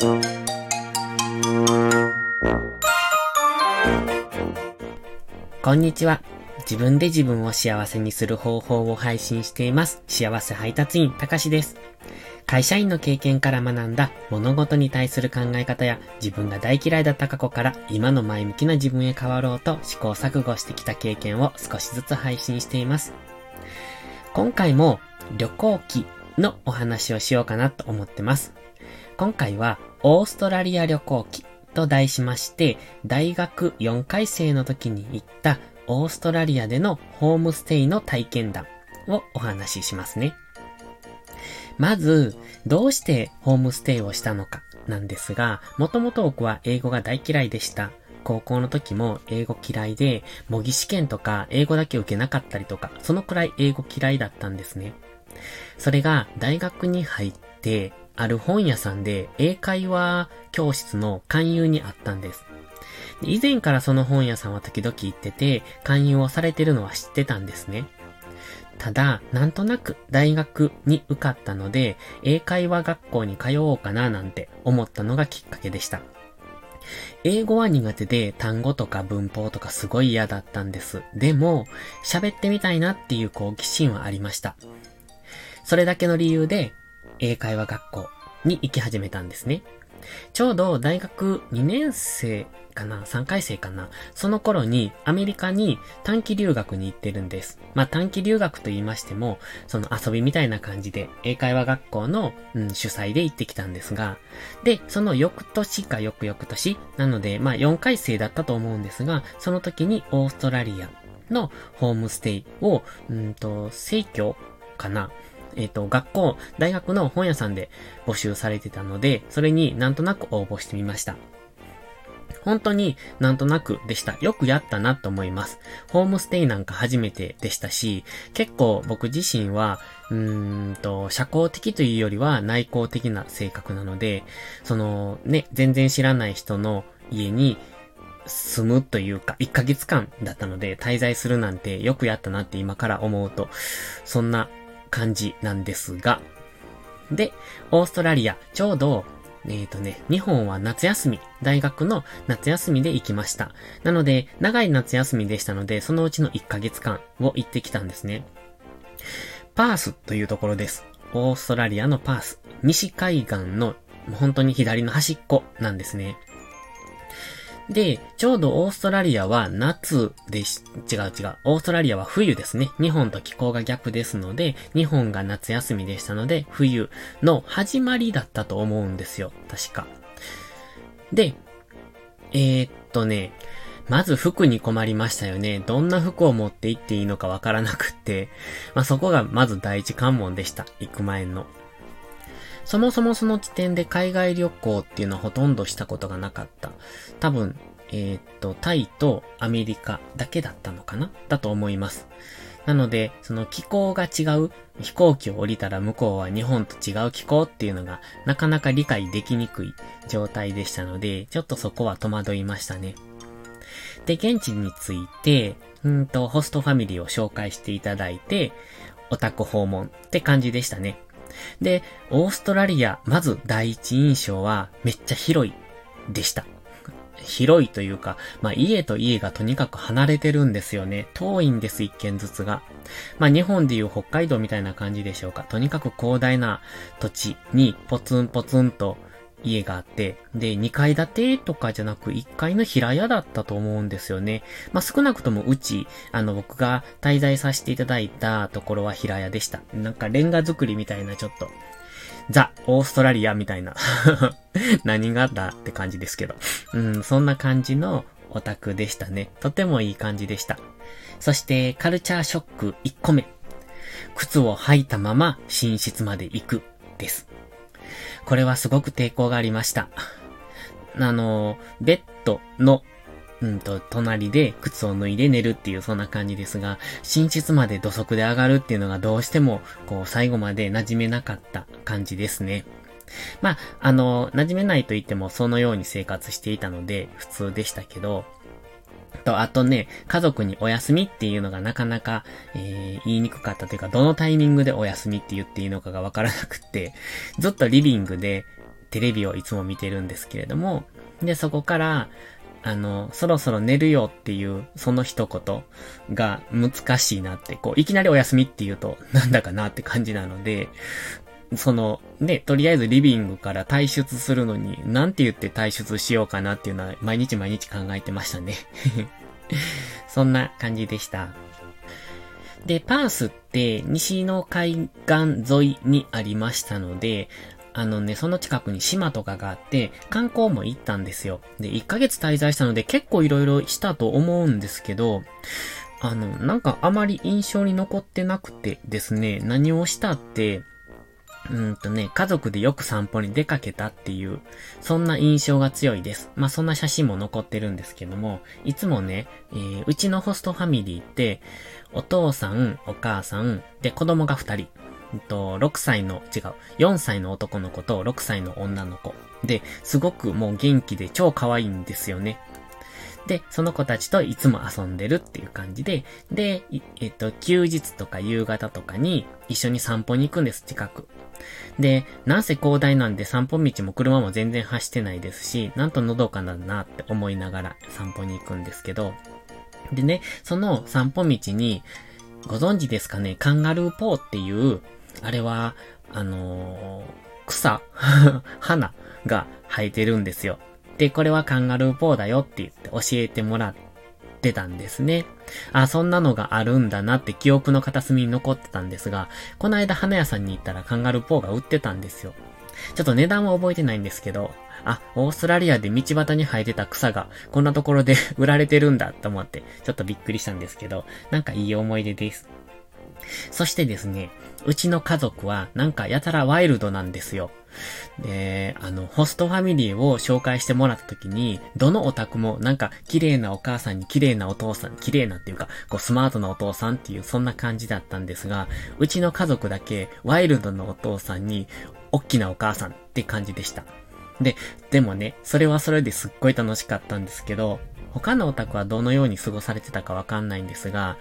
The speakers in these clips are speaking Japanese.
こんにちは。自分で自分を幸せにする方法を配信しています。幸せ配達員、たかしです。会社員の経験から学んだ物事に対する考え方や自分が大嫌いだった過去から今の前向きな自分へ変わろうと試行錯誤してきた経験を少しずつ配信しています。今回も旅行記のお話をしようかなと思ってます。今回はオーストラリア旅行記と題しまして、大学4回生の時に行ったオーストラリアでのホームステイの体験談をお話ししますね。まず、どうしてホームステイをしたのかなんですが、もともと僕は英語が大嫌いでした。高校の時も英語嫌いで、模擬試験とか英語だけ受けなかったりとか、そのくらい英語嫌いだったんですね。それが大学に入って、ある本屋さんで英会話教室の勧誘にあったんです。以前からその本屋さんは時々行ってて、勧誘をされてるのは知ってたんですね。ただ、なんとなく大学に受かったので、英会話学校に通おうかななんて思ったのがきっかけでした。英語は苦手で単語とか文法とかすごい嫌だったんです。でも、喋ってみたいなっていう好奇心はありました。それだけの理由で、英会話学校に行き始めたんですね。ちょうど大学2年生かな ?3 回生かなその頃にアメリカに短期留学に行ってるんです。まあ短期留学と言いましても、その遊びみたいな感じで英会話学校の、うん、主催で行ってきたんですが、で、その翌年か翌々年、なのでまあ4回生だったと思うんですが、その時にオーストラリアのホームステイを、うんと、生協かなえっ、ー、と、学校、大学の本屋さんで募集されてたので、それになんとなく応募してみました。本当になんとなくでした。よくやったなと思います。ホームステイなんか初めてでしたし、結構僕自身は、うーんと、社交的というよりは内向的な性格なので、その、ね、全然知らない人の家に住むというか、1ヶ月間だったので、滞在するなんてよくやったなって今から思うと、そんな感じなんですが、で、オーストラリア、ちょうど、えっ、ー、とね、日本は夏休み、大学の夏休みで行きました。なので、長い夏休みでしたので、そのうちの1ヶ月間を行ってきたんですね。パースというところです。オーストラリアのパース。西海岸の本当に左の端っこなんですね。で、ちょうどオーストラリアは夏でし、違う違う。オーストラリアは冬ですね。日本と気候が逆ですので、日本が夏休みでしたので、冬の始まりだったと思うんですよ。確か。で、えー、っとね、まず服に困りましたよね。どんな服を持って行っていいのかわからなくって、まあ、そこがまず第一関門でした。行く前の。そもそもその時点で海外旅行っていうのはほとんどしたことがなかった。多分、えー、っと、タイとアメリカだけだったのかな？だと思います。なので、その気候が違う、飛行機を降りたら向こうは日本と違う気候っていうのがなかなか理解できにくい状態でしたので、ちょっとそこは戸惑いましたね。で、現地について、うんと、ホストファミリーを紹介していただいて、オタク訪問って感じでしたね。で、オーストラリア、まず第一印象はめっちゃ広いでした。広いというか、まあ家と家がとにかく離れてるんですよね。遠いんです、一軒ずつが。まあ日本でいう北海道みたいな感じでしょうか。とにかく広大な土地にポツンポツンと家があって、で、2階建てとかじゃなく1階の平屋だったと思うんですよね。まあ、少なくともうち、あの、僕が滞在させていただいたところは平屋でした。なんかレンガ作りみたいなちょっと、ザ・オーストラリアみたいな 何があったって感じですけど。うん、そんな感じのオタクでしたね。とてもいい感じでした。そして、カルチャーショック1個目。靴を履いたまま寝室まで行くです。これはすごく抵抗がありました。あの、ベッドの、うんと、隣で靴を脱いで寝るっていうそんな感じですが、寝室まで土足で上がるっていうのがどうしても、こう、最後まで馴染めなかった感じですね。まあ、あの、馴染めないと言ってもそのように生活していたので普通でしたけど、と、あとね、家族にお休みっていうのがなかなか、えー、言いにくかったというか、どのタイミングでお休みって言っていいのかがわからなくって、ずっとリビングでテレビをいつも見てるんですけれども、で、そこから、あの、そろそろ寝るよっていう、その一言が難しいなって、こう、いきなりお休みって言うと、なんだかなって感じなので、その、ね、とりあえずリビングから退出するのに、なんて言って退出しようかなっていうのは、毎日毎日考えてましたね。そんな感じでした。で、パースって西の海岸沿いにありましたので、あのね、その近くに島とかがあって、観光も行ったんですよ。で、1ヶ月滞在したので結構色々したと思うんですけど、あの、なんかあまり印象に残ってなくてですね、何をしたって、うんとね、家族でよく散歩に出かけたっていう、そんな印象が強いです。まあ、そんな写真も残ってるんですけども、いつもね、えー、うちのホストファミリーって、お父さん、お母さん、で、子供が二人。と、6歳の、違う、4歳の男の子と6歳の女の子。で、すごくもう元気で超可愛いんですよね。で、その子たちといつも遊んでるっていう感じで、で、えっと、休日とか夕方とかに一緒に散歩に行くんです、近く。で、なんせ広大なんで散歩道も車も全然走ってないですし、なんとのどかだなって思いながら散歩に行くんですけど、でね、その散歩道に、ご存知ですかね、カンガルーポーっていう、あれは、あのー、草 花が生えてるんですよ。で、これはカンガルーポーだよって言って教えてもらってたんですね。あ、そんなのがあるんだなって記憶の片隅に残ってたんですが、この間花屋さんに行ったらカンガルーポーが売ってたんですよ。ちょっと値段は覚えてないんですけど、あ、オーストラリアで道端に生えてた草がこんなところで 売られてるんだと思って、ちょっとびっくりしたんですけど、なんかいい思い出です。そしてですね、うちの家族はなんかやたらワイルドなんですよ。で、あの、ホストファミリーを紹介してもらった時に、どのお宅もなんか綺麗なお母さんに綺麗なお父さん、綺麗なっていうか、こうスマートなお父さんっていうそんな感じだったんですが、うちの家族だけワイルドなお父さんに、おっきなお母さんって感じでした。で、でもね、それはそれですっごい楽しかったんですけど、他のお宅はどのように過ごされてたかわかんないんですが、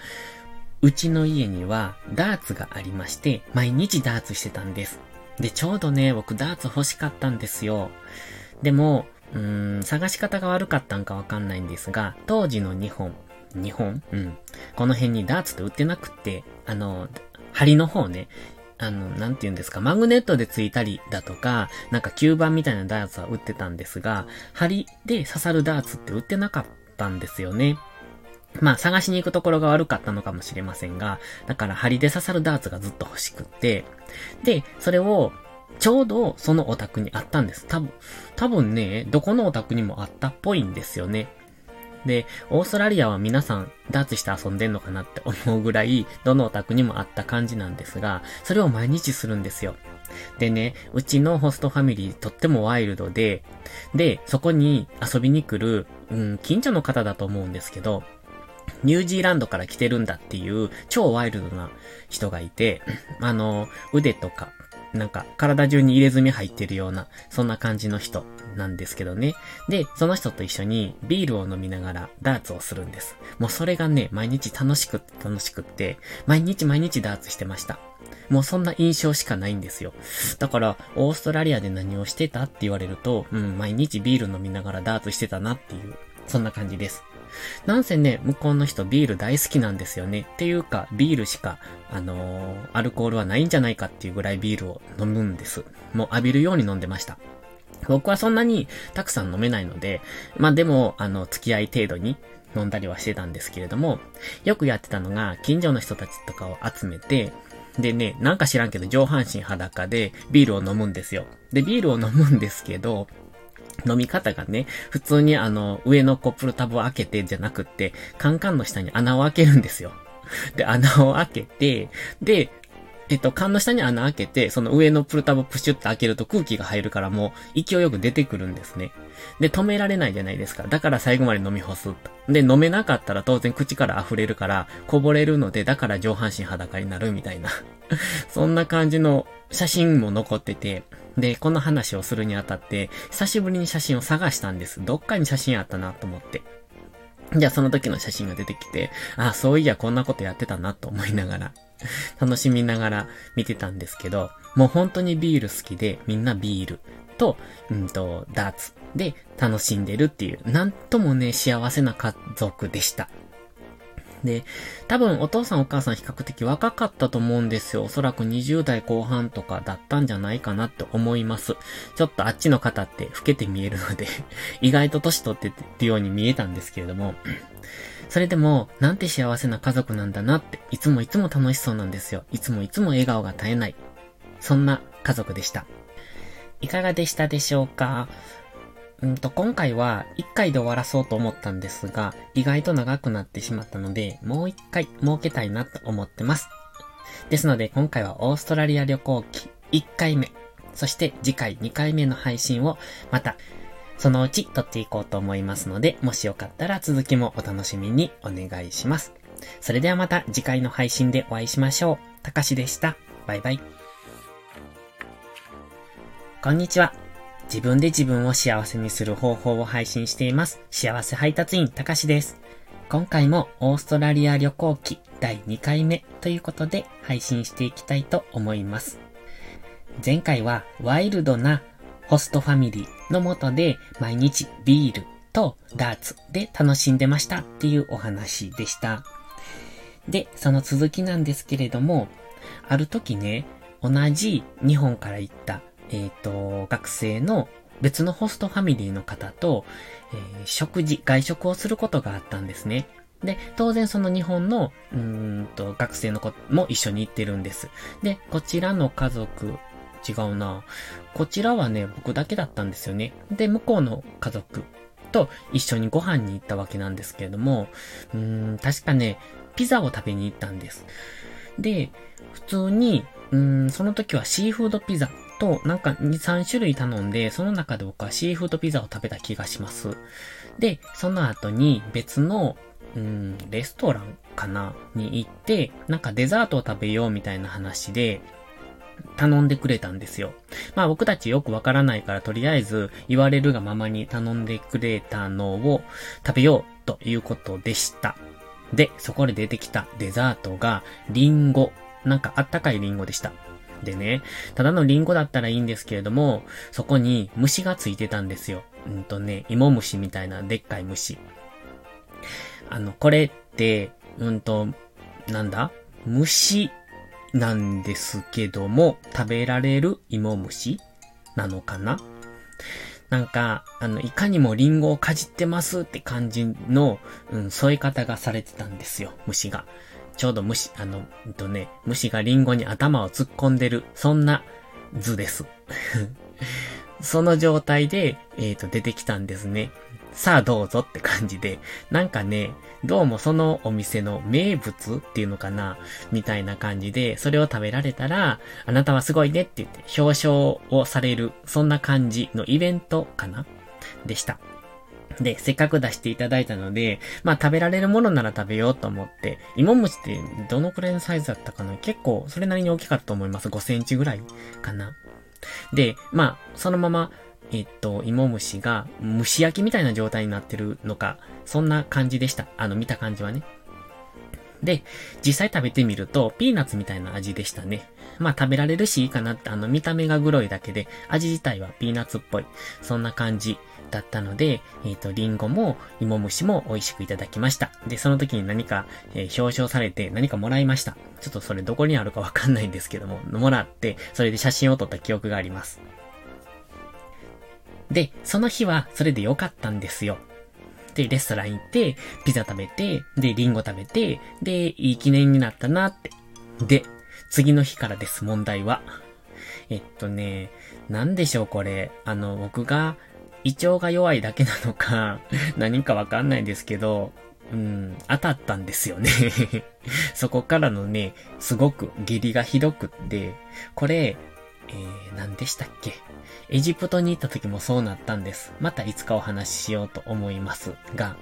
うちの家にはダーツがありまして、毎日ダーツしてたんです。で、ちょうどね、僕ダーツ欲しかったんですよ。でも、うーん、探し方が悪かったんかわかんないんですが、当時の日本、日本？うん。この辺にダーツって売ってなくって、あの、針の方ね、あの、なんて言うんですか、マグネットでついたりだとか、なんか吸盤みたいなダーツは売ってたんですが、針で刺さるダーツって売ってなかったんですよね。まあ探しに行くところが悪かったのかもしれませんが、だから針で刺さるダーツがずっと欲しくって、で、それをちょうどそのお宅にあったんです。多分、多分ね、どこのお宅にもあったっぽいんですよね。で、オーストラリアは皆さんダーツして遊んでんのかなって思うぐらい、どのお宅にもあった感じなんですが、それを毎日するんですよ。でね、うちのホストファミリーとってもワイルドで、で、そこに遊びに来る、うん、近所の方だと思うんですけど、ニュージーランドから来てるんだっていう超ワイルドな人がいて、あの、腕とか、なんか体中に入れ墨入ってるような、そんな感じの人なんですけどね。で、その人と一緒にビールを飲みながらダーツをするんです。もうそれがね、毎日楽しくって楽しくって、毎日毎日ダーツしてました。もうそんな印象しかないんですよ。だから、オーストラリアで何をしてたって言われると、うん、毎日ビール飲みながらダーツしてたなっていう、そんな感じです。なんせね、向こうの人ビール大好きなんですよね。っていうか、ビールしか、あのー、アルコールはないんじゃないかっていうぐらいビールを飲むんです。もう浴びるように飲んでました。僕はそんなにたくさん飲めないので、まあでも、あの、付き合い程度に飲んだりはしてたんですけれども、よくやってたのが、近所の人たちとかを集めて、でね、なんか知らんけど上半身裸でビールを飲むんですよ。で、ビールを飲むんですけど、飲み方がね、普通にあの、上のコップルタブを開けてじゃなくって、カンカンの下に穴を開けるんですよ。で、穴を開けて、で、えっと、缶の下に穴開けて、その上のプルタブプシュって開けると空気が入るからもう勢いよく出てくるんですね。で、止められないじゃないですか。だから最後まで飲み干す。で、飲めなかったら当然口から溢れるからこぼれるので、だから上半身裸になるみたいな。そんな感じの写真も残ってて、で、この話をするにあたって、久しぶりに写真を探したんです。どっかに写真あったなと思って。じゃあその時の写真が出てきて、あ、そういやこんなことやってたなと思いながら、楽しみながら見てたんですけど、もう本当にビール好きで、みんなビール。と、うんと、ダーツで楽しんでるっていう、なんともね、幸せな家族でした。で、多分お父さんお母さん比較的若かったと思うんですよ。おそらく20代後半とかだったんじゃないかなって思います。ちょっとあっちの方って老けて見えるので 意外と年取ってるように見えたんですけれども それでも、なんて幸せな家族なんだなって、いつもいつも楽しそうなんですよ。いつもいつも笑顔が絶えない。そんな家族でした。いかがでしたでしょうか？うんと、今回は1回で終わらそうと思ったんですが、意外と長くなってしまったので、もう1回設けたいなと思ってます。ですので、今回はオーストラリア旅行記1回目、そして次回2回目の配信をまたそのうち撮っていこうと思いますので、もしよかったら続きもお楽しみにお願いします。それではまた次回の配信でお会いしましょう。たかしでした。バイバイ。こんにちは。自分で自分を幸せにする方法を配信しています。幸せ配達員たかしです。今回もオーストラリア旅行記第2回目ということで配信していきたいと思います。前回はワイルドなホストファミリーのもとで毎日ビールとダーツで楽しんでましたっていうお話でした。で、その続きなんですけれども、ある時ね、同じ日本から行った、えっ、ー、と、学生の別のホストファミリーの方と、えー、食事、外食をすることがあったんですね。で、当然その日本の、うんと、学生の子も一緒に行ってるんです。で、こちらの家族違うな。こちらはね、僕だけだったんですよね。で、向こうの家族と一緒にご飯に行ったわけなんですけれども、うん、確かね、ピザを食べに行ったんです。で、普通に、うん、その時はシーフードピザと、なんか2、3種類頼んで、その中で僕はシーフードピザを食べた気がします。で、その後に別の、うん、レストランかなに行って、なんかデザートを食べようみたいな話で、頼んでくれたんですよ。まあ僕たちよくわからないからとりあえず言われるがままに頼んでくれたのを食べようということでした。で、そこで出てきたデザートがリンゴ。なんかあったかいリンゴでした。でね、ただのリンゴだったらいいんですけれども、そこに虫がついてたんですよ。うんとね、芋虫みたいなでっかい虫。あの、これって、うんと、なんだ？虫なんですけども、食べられる芋虫なのかな？なんか、あの、いかにもリンゴをかじってますって感じの、うん、添え方がされてたんですよ、虫が。ちょうど虫、あの、えっとね、虫がリンゴに頭を突っ込んでる、そんな図です。その状態で、えっ、ー、と、出てきたんですね。さあどうぞって感じで、なんかね、どうもそのお店の名物っていうのかなみたいな感じで、それを食べられたら、あなたはすごいねって言って表彰をされる、そんな感じのイベントかなでした。で、せっかく出していただいたので、まあ食べられるものなら食べようと思って、芋餅ってどのくらいのサイズだったかな？結構それなりに大きかったと思います。5センチぐらいかな。で、まあ、そのままえっと、芋虫が蒸し焼きみたいな状態になってるのか、そんな感じでした。あの、見た感じはね。で、実際食べてみると、ピーナッツみたいな味でしたね。まあ食べられるしいいかなって、あの見た目がグロいだけで、味自体はピーナッツっぽい。そんな感じだったので、えっ、ー、と、リンゴも芋虫も美味しくいただきました。で、その時に何か、えー、表彰されて何かもらいました。ちょっとそれどこにあるかわかんないんですけども、もらって、それで写真を撮った記憶があります。で、その日はそれで良かったんですよ。で、レストラン行って、ピザ食べて、で、リンゴ食べて、で、いい記念になったなって。で、次の日からです、問題は。えっとね、なんでしょう、これ。あの、僕が、胃腸が弱いだけなのか、何かわかんないですけど、うん、当たったんですよね そこからのね、すごく下痢がひどくって、これ、えー、何でしたっけ？エジプトに行った時もそうなったんです。またいつかお話ししようと思いますが。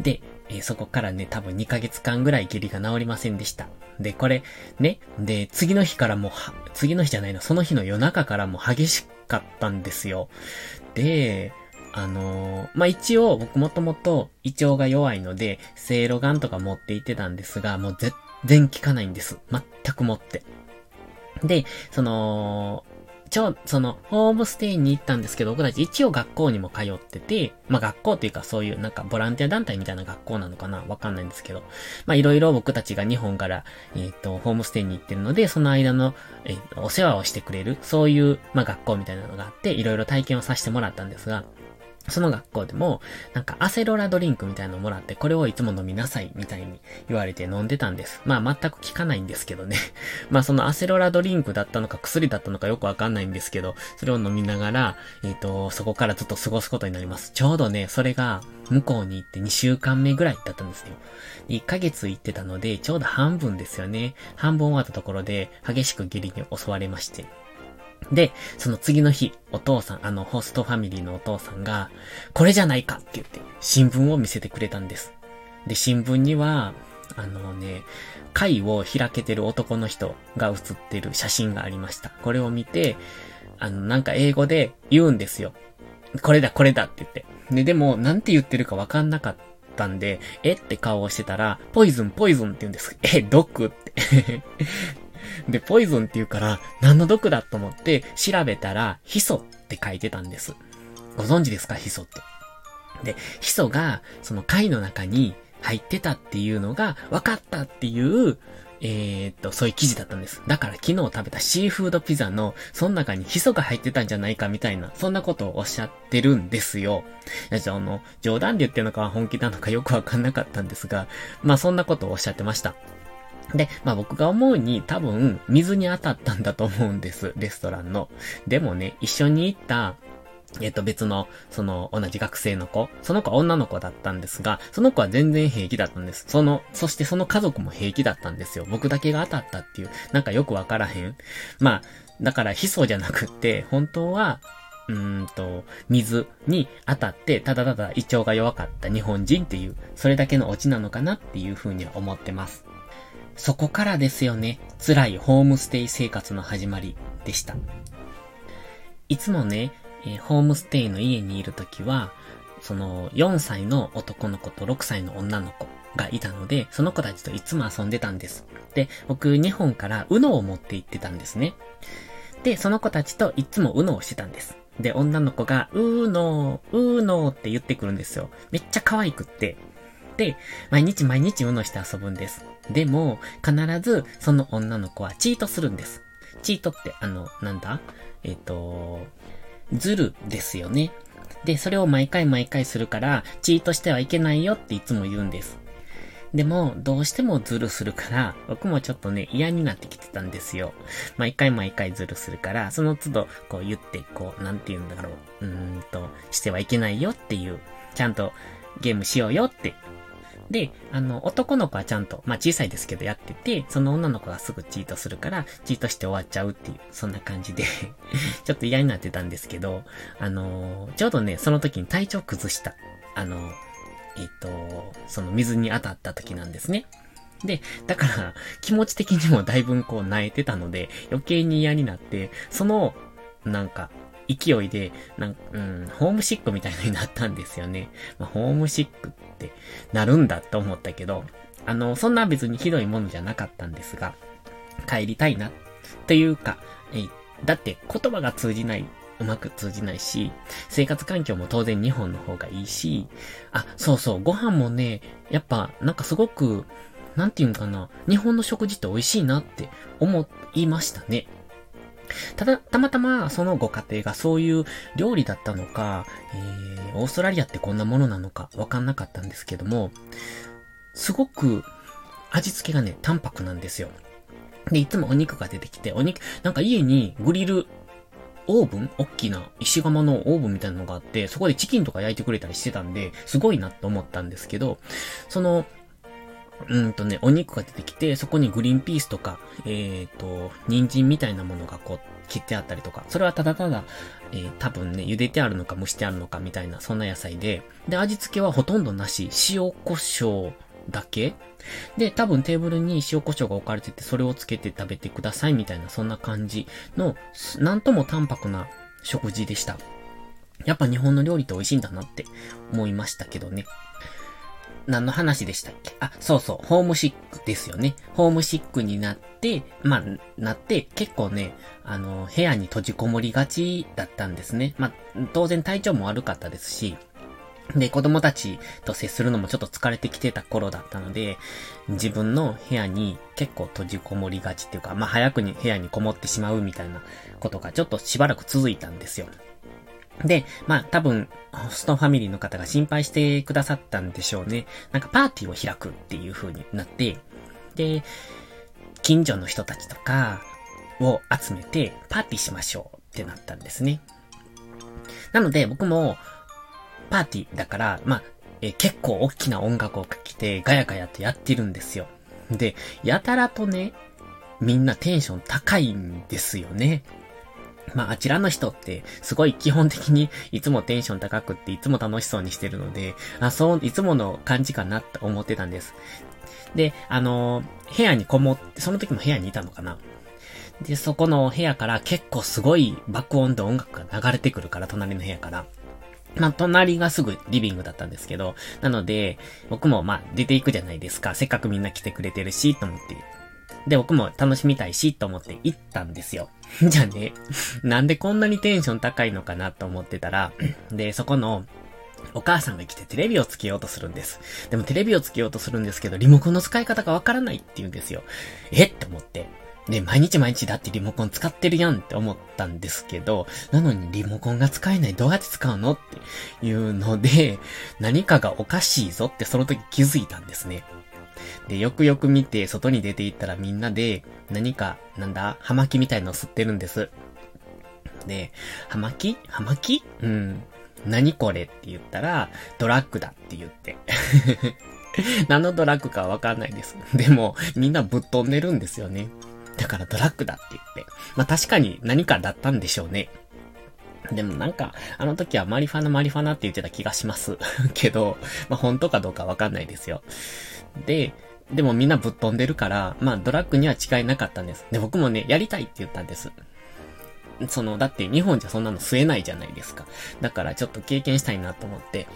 で、えー、そこからね、多分2ヶ月間ぐらい下痢が治りませんでした。で、これ、ね、で、次の日からもは次の日じゃないの、その日の夜中からも激しかったんですよ。で、あのー、まあ、一応僕もともと胃腸が弱いので、せいろがんとか持って行ってたんですが、もう全然効かないんです。全くもって。で、その、一応、その、ホームステイに行ったんですけど、僕たち一応学校にも通ってて、まあ学校というかそういうなんかボランティア団体みたいな学校なのかなわかんないんですけど、まあいろいろ僕たちが日本から、えっ、ー、と、ホームステイに行ってるので、その間の、えー、お世話をしてくれる、そういう、まあ学校みたいなのがあって、いろいろ体験をさせてもらったんですが、その学校でも、なんかアセロラドリンクみたいなのをもらって、これをいつも飲みなさい、みたいに言われて飲んでたんです。まあ全く効かないんですけどね。まあそのアセロラドリンクだったのか薬だったのかよくわかんないんですけど、それを飲みながら、えっ、ー、と、そこからずっと過ごすことになります。ちょうどね、それが向こうに行って2週間目ぐらいだったんですよ。1ヶ月行ってたので、ちょうど半分ですよね。半分終わったところで、激しく下痢に襲われまして。で、その次の日、お父さん、あの、ホストファミリーのお父さんが、これじゃないかって言って、新聞を見せてくれたんです。で、新聞には、あのね、貝を開けてる男の人が写ってる写真がありました。これを見て、あの、なんか英語で言うんですよ。これだ、これだって言って。で、でも、なんて言ってるかわかんなかったんで、えって顔をしてたら、ポイズン、ポイズンって言うんです。え、毒ってで、ポイズンって言うから、何の毒だと思って調べたら、ヒ素って書いてたんです。ご存知ですか？ヒ素って。で、ヒ素が、その貝の中に入ってたっていうのが分かったっていう、えー、っと、そういう記事だったんです。だから昨日食べたシーフードピザの、その中にヒ素が入ってたんじゃないかみたいな、そんなことをおっしゃってるんですよ。じゃあ、あの、冗談で言ってるのか本気なのかよくわかんなかったんですが、まあそんなことをおっしゃってました。で、まあ僕が思うに多分水に当たったんだと思うんです。レストランの。でもね、一緒に行った、えっと別の、その同じ学生の子。その子は女の子だったんですが、その子は全然平気だったんです。その、そしてその家族も平気だったんですよ。僕だけが当たったっていう、なんかよくわからへん。まあ、だからヒ素じゃなくって、本当は、うーんと、水に当たって、ただただ胃腸が弱かった日本人っていう、それだけのオチなのかなっていうふうには思ってます。そこからですよね、辛いホームステイ生活の始まりでした。いつもね、えー、ホームステイの家にいるときは、その4歳の男の子と6歳の女の子がいたので、その子たちといつも遊んでたんです。で、僕日本から UNO を持って行ってたんですね。で、その子たちといつも UNO をしてたんです。で、女の子が、うーのー、うーのーって言ってくるんですよ。めっちゃ可愛くって。で、毎日毎日 UNO して遊ぶんです。でも、必ずその女の子はチートするんです。チートって、あの、なんだ？えっ、ー、と、ズルですよね。で、それを毎回毎回するから、チートしてはいけないよっていつも言うんです。でも、どうしてもズルするから、僕もちょっとね、嫌になってきてたんですよ。毎回毎回ズルするから、その都度、こう言って、こう、なんて言うんだろう。うーんと、してはいけないよっていう、ちゃんとゲームしようよってで、あの、男の子はちゃんと、まあ小さいですけどやってて、その女の子がすぐチートするから、チートして終わっちゃうっていう、そんな感じで ちょっと嫌になってたんですけど、あのー、ちょうどね、その時に体調崩した、あのー、えっ、と、その水に当たった時なんですね。で、だから、気持ち的にもだいぶこう、萎えてたので、余計に嫌になって、その、なんか、勢いで、なんうん、ホームシックみたいになったんですよね。まあ、ホームシックってなるんだと思ったけど、あの、そんな別にひどいものじゃなかったんですが、帰りたいな。というか、えだって言葉が通じない、うまく通じないし、生活環境も当然日本の方がいいし、あ、そうそう、ご飯もね、やっぱなんかすごく、なんていうんかな、日本の食事って美味しいなって思いましたね。ただ、たまたまそのご家庭がそういう料理だったのか、えー、オーストラリアってこんなものなのかわかんなかったんですけども、すごく味付けがね、淡白なんですよ。で、いつもお肉が出てきて、お肉、なんか家にグリルオーブン大きな石窯のオーブンみたいなのがあって、そこでチキンとか焼いてくれたりしてたんで、すごいなって思ったんですけど、その、うんとね、お肉が出てきて、そこにグリーンピースとか、えっ、ー、と、人参みたいなものがこう、切ってあったりとか、それはただただ、えー、多分ね、茹でてあるのか蒸してあるのかみたいな、そんな野菜で、で、味付けはほとんどなし、塩胡椒だけで、多分テーブルに塩胡椒が置かれてて、それをつけて食べてくださいみたいな、そんな感じの、なんとも淡白な食事でした。やっぱ日本の料理って美味しいんだなって思いましたけどね。何の話でしたっけ？あ、そうそう、ホームシックですよね。ホームシックになって、まあ、なって、結構ね、あの、部屋に閉じこもりがちだったんですね。まあ、当然体調も悪かったですし、で、子供たちと接するのもちょっと疲れてきてた頃だったので、自分の部屋に結構閉じこもりがちっていうか、まあ早くに部屋にこもってしまうみたいなことがちょっとしばらく続いたんですよ。で、まあ多分、ホストファミリーの方が心配してくださったんでしょうね。なんかパーティーを開くっていう風になって、で、近所の人たちとかを集めてパーティーしましょうってなったんですね。なので僕もパーティーだから、まあ、え結構大きな音楽をかけてガヤガヤとやってるんですよ。で、やたらとね、みんなテンション高いんですよね。まあ、あちらの人って、すごい基本的にいつもテンション高くっていつも楽しそうにしてるので、あ、そう、いつもの感じかなって思ってたんです。で、あのー、部屋にこもって、その時も部屋にいたのかなで、そこの部屋から結構すごい爆音で音楽が流れてくるから、隣の部屋から。まあ、隣がすぐリビングだったんですけど、なので、僕もまあ、出ていくじゃないですか。せっかくみんな来てくれてるし、と思って。で、僕も楽しみたいし、と思って行ったんですよ。じゃあね、なんでこんなにテンション高いのかなと思ってたら、で、そこの、お母さんが来てテレビをつけようとするんです。でもテレビをつけようとするんですけど、リモコンの使い方がわからないって言うんですよ。え？って思って。で、毎日毎日だってリモコン使ってるやんって思ったんですけど、なのにリモコンが使えないどうやって使うのっていうので、何かがおかしいぞってその時気づいたんですね。で、よくよく見て外に出て行ったらみんなで何か、なんだ、葉巻みたいのを吸ってるんです。で、葉巻？葉巻？うん。何これって言ったら、ドラッグだって言って。何のドラッグかわかんないです。でも、みんなぶっ飛んでるんですよね。だからドラッグだって言って。まあ確かに何かだったんでしょうね。でもなんか、あの時はマリファナマリファナって言ってた気がします けど、まあ本当かどうかわかんないですよ。で、でもみんなぶっ飛んでるから、まあドラッグには違いなかったんです。で、僕もね、やりたいって言ったんです。その、だって日本じゃそんなの吸えないじゃないですか。だからちょっと経験したいなと思って、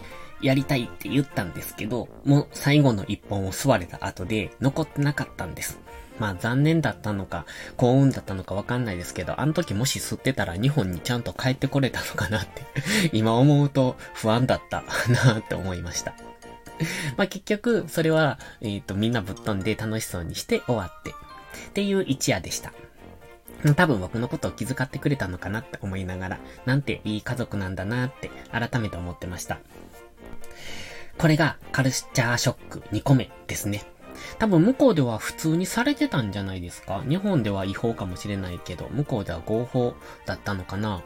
やりたいって言ったんですけど、もう最後の一本を吸われた後で残ってなかったんです。まあ残念だったのか、幸運だったのかわかんないですけど、あの時もし吸ってたら日本にちゃんと帰ってこれたのかなって 今思うと不安だった なって思いました。まあ結局、それは、えっ、ー、と、みんなぶっ飛んで楽しそうにして終わって、っていう一夜でした。多分僕のことを気遣ってくれたのかなって思いながら、なんていい家族なんだなって改めて思ってました。これがカルチャーショック2個目ですね。多分向こうでは普通にされてたんじゃないですか日本では違法かもしれないけど、向こうでは合法だったのかな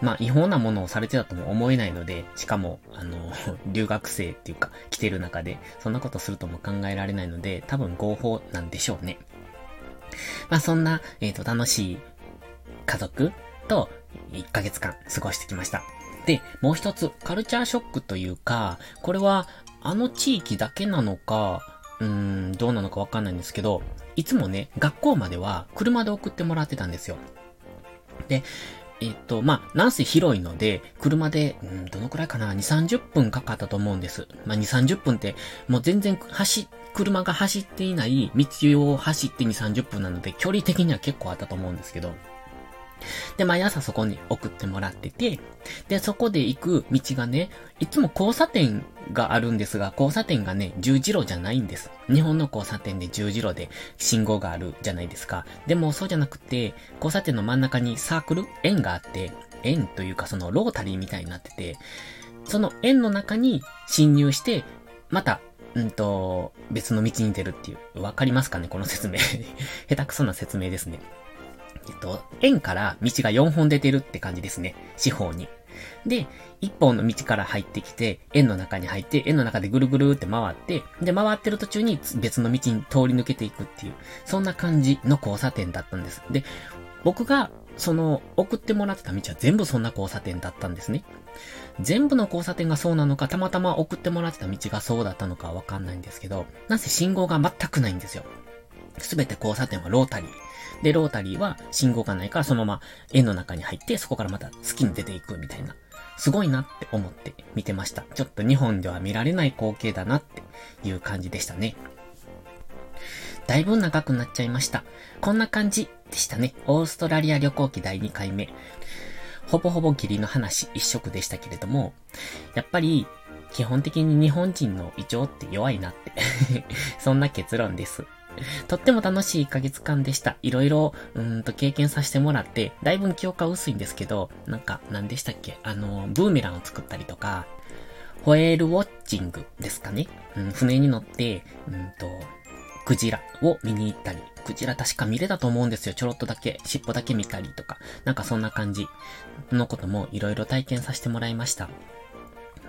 まあ違法なものをされてたとも思えないので、しかも、あの、留学生っていうか、来てる中で、そんなことするとも考えられないので、多分合法なんでしょうね。まあそんな、えっ、ー、と、楽しい家族と1ヶ月間過ごしてきました。で、もう一つ、カルチャーショックというか、これは、あの地域だけなのか、うーん、どうなのかわかんないんですけど、いつもね、学校までは車で送ってもらってたんですよ。で、えっと、まあ、なんせ広いので、車で、うん、どのくらいかな ?2、30分かかったと思うんです。まあ、2、30分って、もう全然走、車が走っていない道を走って2、30分なので、距離的には結構あったと思うんですけど、で、毎朝そこに送ってもらってて、で、そこで行く道がね、いつも交差点があるんですが、交差点がね、十字路じゃないんです。日本の交差点で十字路で信号があるじゃないですか。でもそうじゃなくて、交差点の真ん中にサークル円があって、円というかそのロータリーみたいになってて、その円の中に侵入して、また、うんと、別の道に出るっていう。わかりますかねこの説明。下手くそな説明ですね。えっと、円から道が4本出てるって感じですね。四方に。で、一本の道から入ってきて、円の中に入って、円の中でぐるぐるって回って、で、回ってる途中に別の道に通り抜けていくっていう、そんな感じの交差点だったんです。で、僕が、その、送ってもらってた道は全部そんな交差点だったんですね。全部の交差点がそうなのか、たまたま送ってもらってた道がそうだったのかわかんないんですけど、なぜ信号が全くないんですよ。すべて交差点はロータリー。で、ロータリーは信号がないからそのまま円の中に入って、そこからまた月に出ていくみたいなすごいなって思って見てました。ちょっと日本では見られない光景だなっていう感じでしたね。だいぶ長くなっちゃいました。こんな感じでしたね。オーストラリア旅行記第2回目。ほぼほぼ義理の話一色でしたけれども、やっぱり基本的に日本人の胃腸って弱いなって そんな結論です。とっても楽しい1ヶ月間でした。いろいろ、うんと経験させてもらって、だいぶ記憶は薄いんですけど、なんか、何でしたっけ？あの、ブーメランを作ったりとか、ホエールウォッチングですかね？うん、船に乗って、うんと、クジラを見に行ったり、クジラ確か見れたと思うんですよ。ちょろっとだけ、尻尾だけ見たりとか、なんかそんな感じのこともいろいろ体験させてもらいました。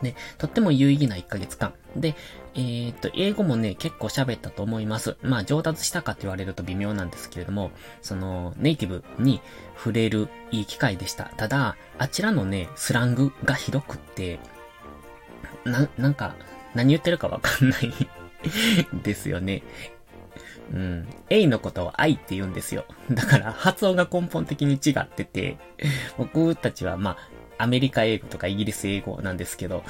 で、とっても有意義な1ヶ月間。で、えー、っと、英語もね、結構喋ったと思います。まあ、上達したかって言われると微妙なんですけれども、その、ネイティブに触れるいい機会でした。ただ、あちらのね、スラングがひどくって、な、なんか、何言ってるかわかんない ですよね。うん。A のことを愛って言うんですよ。だから発音が根本的に違ってて、僕たちはまあ、アメリカ英語とかイギリス英語なんですけど、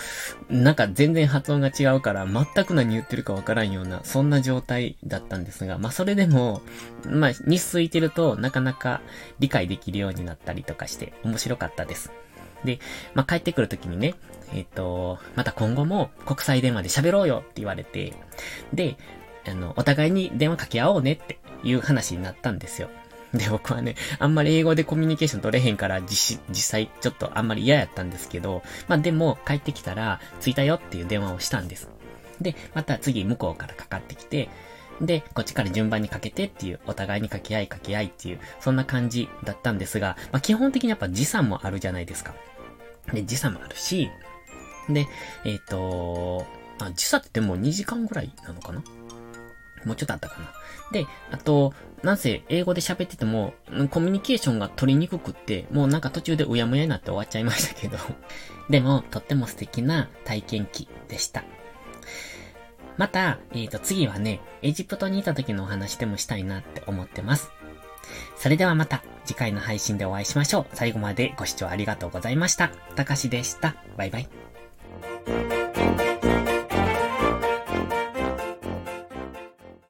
なんか全然発音が違うから全く何言ってるかわからんような、そんな状態だったんですが、まあそれでも、まあ日数いてるとなかなか理解できるようになったりとかして面白かったです。で、まあ帰ってくるときにね、えっ、ー、と、また今後も国際電話で喋ろうよって言われて、で、あの、お互いに電話かけ合おうねっていう話になったんですよ。で、僕はね、あんまり英語でコミュニケーション取れへんから実、実際ちょっとあんまり嫌やったんですけど、まあでも帰ってきたら着いたよっていう電話をしたんです。で、また次向こうからかかってきて、で、こっちから順番にかけてっていう、お互いに掛け合い掛け合いっていう、そんな感じだったんですが、まあ基本的にやっぱ時差もあるじゃないですか。で、時差もあるし、で、えっ、ー、と、あ、時差ってでも2時間ぐらいなのかなもうちょっとあったかな。で、あと、なんせ英語で喋ってても、コミュニケーションが取りにくくって、もうなんか途中でうやむやになって終わっちゃいましたけど。でも、とっても素敵な体験記でした。また、えっ、ー、と、次はね、エジプトにいた時のお話でもしたいなって思ってます。それではまた次回の配信でお会いしましょう。最後までご視聴ありがとうございました。たかしでした。バイバイ。